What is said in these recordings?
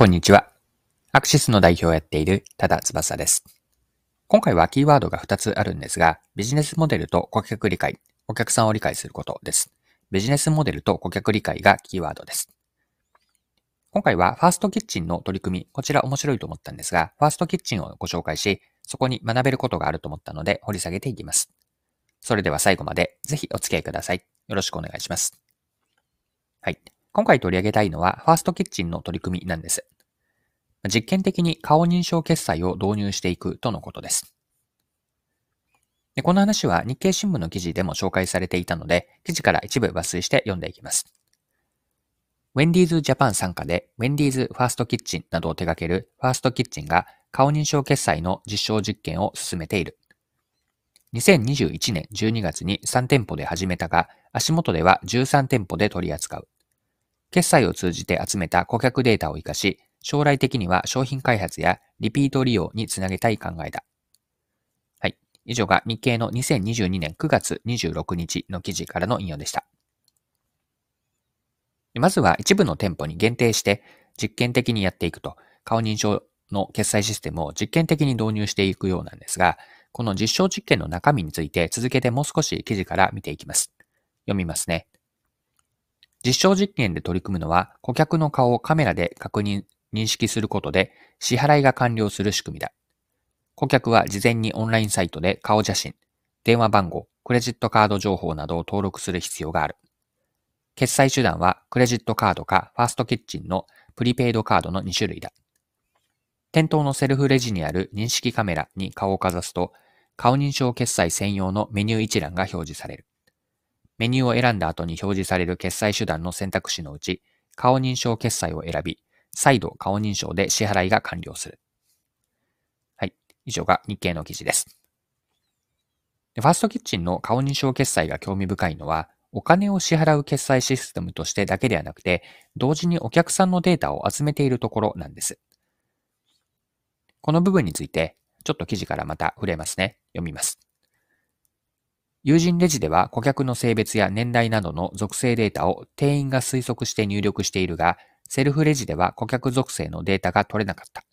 こんにちは。アクシスの代表をやっている多田翼です。今回はキーワードが2つあるんですが、ビジネスモデルと顧客理解、お客さんを理解することです。ビジネスモデルと顧客理解がキーワードです。今回はファーストキッチンの取り組み、こちら面白いと思ったんですが、ファーストキッチンをご紹介し、そこに学べることがあると思ったので掘り下げていきます。それでは最後までぜひお付き合いください。よろしくお願いします。はい。今回取り上げたいのは、ファーストキッチンの取り組みなんです。実験的に顔認証決済を導入していくとのことです。でこの話は日経新聞の記事でも紹介されていたので、記事から一部抜粋して読んでいきます。ウェンディーズジャパン参加で、ウェンディーズファーストキッチンなどを手掛けるファーストキッチンが顔認証決済の実証実験を進めている。2021年12月に3店舗で始めたが、足元では13店舗で取り扱う。決済を通じて集めた顧客データを活かし、将来的には商品開発やリピート利用につなげたい考えだ。はい。以上が日経の2022年9月26日の記事からの引用でした。まずは一部の店舗に限定して実験的にやっていくと、顔認証の決済システムを実験的に導入していくようなんですが、この実証実験の中身について続けてもう少し記事から見ていきます。読みますね。実証実験で取り組むのは、顧客の顔をカメラで確認、認識することで支払いが完了する仕組みだ。顧客は事前にオンラインサイトで顔写真、電話番号、クレジットカード情報などを登録する必要がある。決済手段はクレジットカードかファーストキッチンのプリペイドカードの2種類だ。店頭のセルフレジにある認識カメラに顔をかざすと、顔認証決済専用のメニュー一覧が表示される。メニューを選んだ後に表示される決済手段の選択肢のうち、顔認証決済を選び、再度顔認証で支払いが完了する。はい。以上が日経の記事です。ファーストキッチンの顔認証決済が興味深いのは、お金を支払う決済システムとしてだけではなくて、同時にお客さんのデータを集めているところなんです。この部分について、ちょっと記事からまた触れますね。読みます。友人レジでは顧客の性別や年代などの属性データを店員が推測して入力しているが、セルフレジでは顧客属性のデータが取れなかった。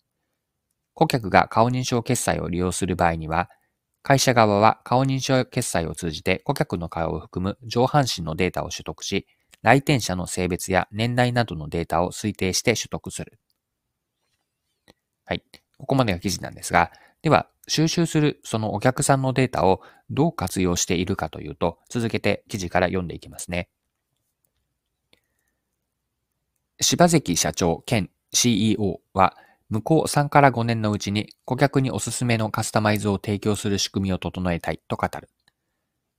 顧客が顔認証決済を利用する場合には、会社側は顔認証決済を通じて顧客の顔を含む上半身のデータを取得し、来店者の性別や年代などのデータを推定して取得する。はい。ここまでが記事なんですが、では、収集するそのお客さんのデータをどう活用しているかというと、続けて記事から読んでいきますね。柴関社長兼 CEO は、向こう3から5年のうちに顧客におすすめのカスタマイズを提供する仕組みを整えたいと語る。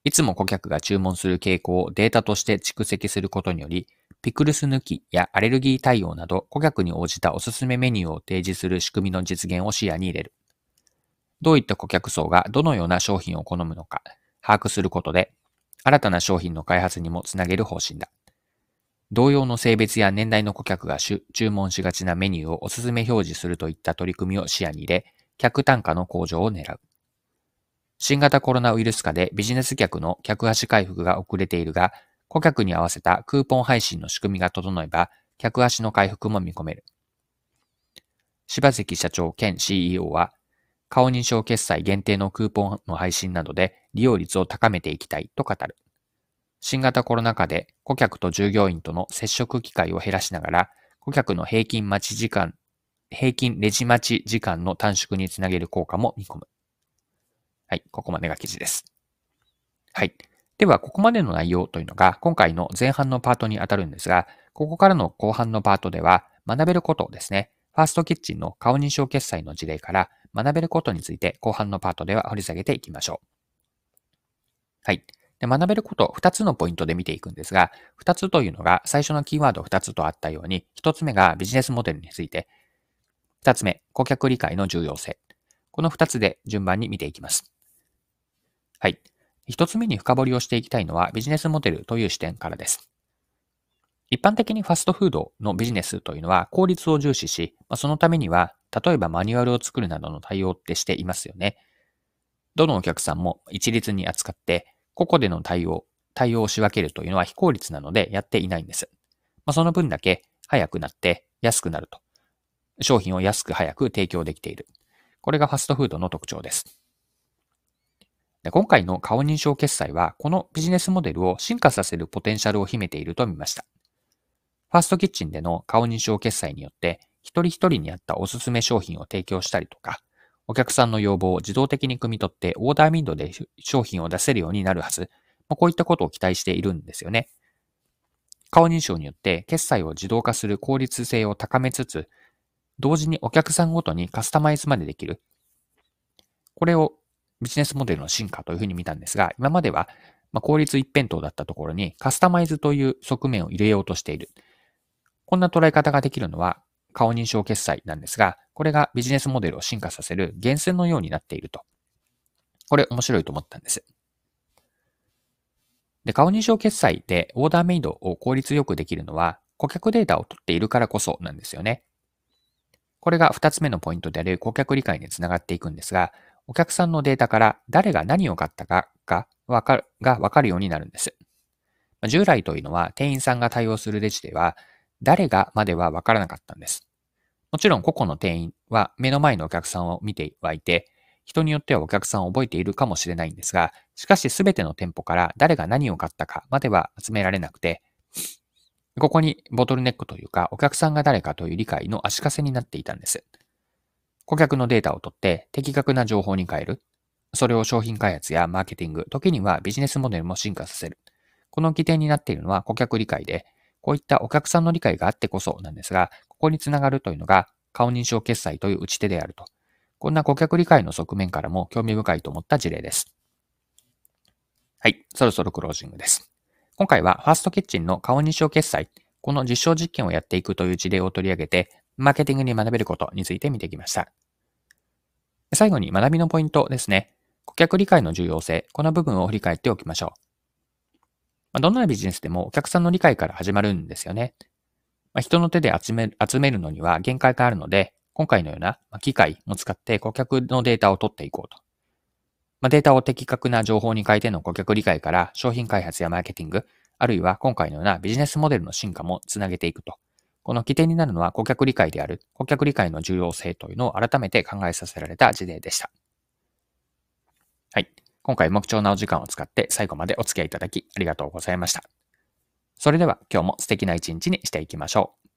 いつも顧客が注文する傾向をデータとして蓄積することにより、ピクルス抜きやアレルギー対応など顧客に応じたおすすめメニューを提示する仕組みの実現を視野に入れる。どういった顧客層がどのような商品を好むのか把握することで、新たな商品の開発にもつなげる方針だ。同様の性別や年代の顧客が注文しがちなメニューをおすすめ表示するといった取り組みを視野に入れ、客単価の向上を狙う。新型コロナウイルス化でビジネス客の客足回復が遅れているが、顧客に合わせたクーポン配信の仕組みが整えば、客足の回復も見込める。柴関社長兼 CEO は、顔認証決済限定のクーポンの配信などで利用率を高めていきたいと語る。新型コロナ禍で顧客と従業員との接触機会を減らしながら、顧客の平均待ち時間、平均レジ待ち時間の短縮につなげる効果も見込む。はい、ここまでが記事です。はい。では、ここまでの内容というのが今回の前半のパートにあたるんですが、ここからの後半のパートでは学べることですね。ファーストキッチンの顔認証決済の事例から学べることについて後半のパートでは掘り下げていきましょう。はい。で学べること、2つのポイントで見ていくんですが、2つというのが最初のキーワード2つとあったように、1つ目がビジネスモデルについて、2つ目、顧客理解の重要性。この2つで順番に見ていきます。はい。1つ目に深掘りをしていきたいのはビジネスモデルという視点からです。一般的にファストフードのビジネスというのは効率を重視し、そのためには、例えばマニュアルを作るなどの対応ってしていますよね。どのお客さんも一律に扱って、個々での対応、対応を仕分けるというのは非効率なのでやっていないんです。まあ、その分だけ早くなって安くなると商品を安く早く提供できている。これがファストフードの特徴です。今回の顔認証決済は、このビジネスモデルを進化させるポテンシャルを秘めていると見ました。ファーストキッチンでの顔認証決済によって、一人一人に合ったおすすめ商品を提供したりとか、お客さんの要望を自動的に汲み取ってオーダーミンドで商品を出せるようになるはず。こういったことを期待しているんですよね。顔認証によって決済を自動化する効率性を高めつつ、同時にお客さんごとにカスタマイズまでできる。これをビジネスモデルの進化というふうに見たんですが、今まではま効率一辺倒だったところにカスタマイズという側面を入れようとしている。こんな捉え方ができるのは顔認証決済なんですが、これがビジネスモデルを進化させる源泉のようになっていると。これ面白いと思ったんです。で、顔認証決済でオーダーメイドを効率よくできるのは、顧客データを取っているからこそなんですよね。これが二つ目のポイントである顧客理解につながっていくんですが、お客さんのデータから誰が何を買ったかがわかるがわかるようになるんです。従来というのは店員さんが対応するレジでは誰がまではわからなかったんです。もちろん個々の店員は目の前のお客さんを見てはいて、人によってはお客さんを覚えているかもしれないんですが、しかし全ての店舗から誰が何を買ったかまでは集められなくて、ここにボトルネックというか、お客さんが誰かという理解の足かせになっていたんです。顧客のデータを取って的確な情報に変える。それを商品開発やマーケティング、時にはビジネスモデルも進化させる。この起点になっているのは顧客理解で、こういったお客さんの理解があってこそなんですが、ここにつながるというのが顔認証決済という打ち手であると。こんな顧客理解の側面からも興味深いと思った事例です。はい、そろそろクロージングです。今回はファーストキッチンの顔認証決済、この実証実験をやっていくという事例を取り上げて、マーケティングに学べることについて見てきました。最後に学びのポイントですね。顧客理解の重要性、この部分を振り返っておきましょう。どんなビジネスでもお客さんの理解から始まるんですよね。人の手で集め集めるのには限界があるので、今回のような機械も使って顧客のデータを取っていこうと。データを的確な情報に変えての顧客理解から商品開発やマーケティング、あるいは今回のようなビジネスモデルの進化もつなげていくと。この起点になるのは顧客理解である、顧客理解の重要性というのを改めて考えさせられた事例でした。はい。今回も貴重なお時間を使って最後までお付き合いいただきありがとうございました。それでは今日も素敵な一日にしていきましょう。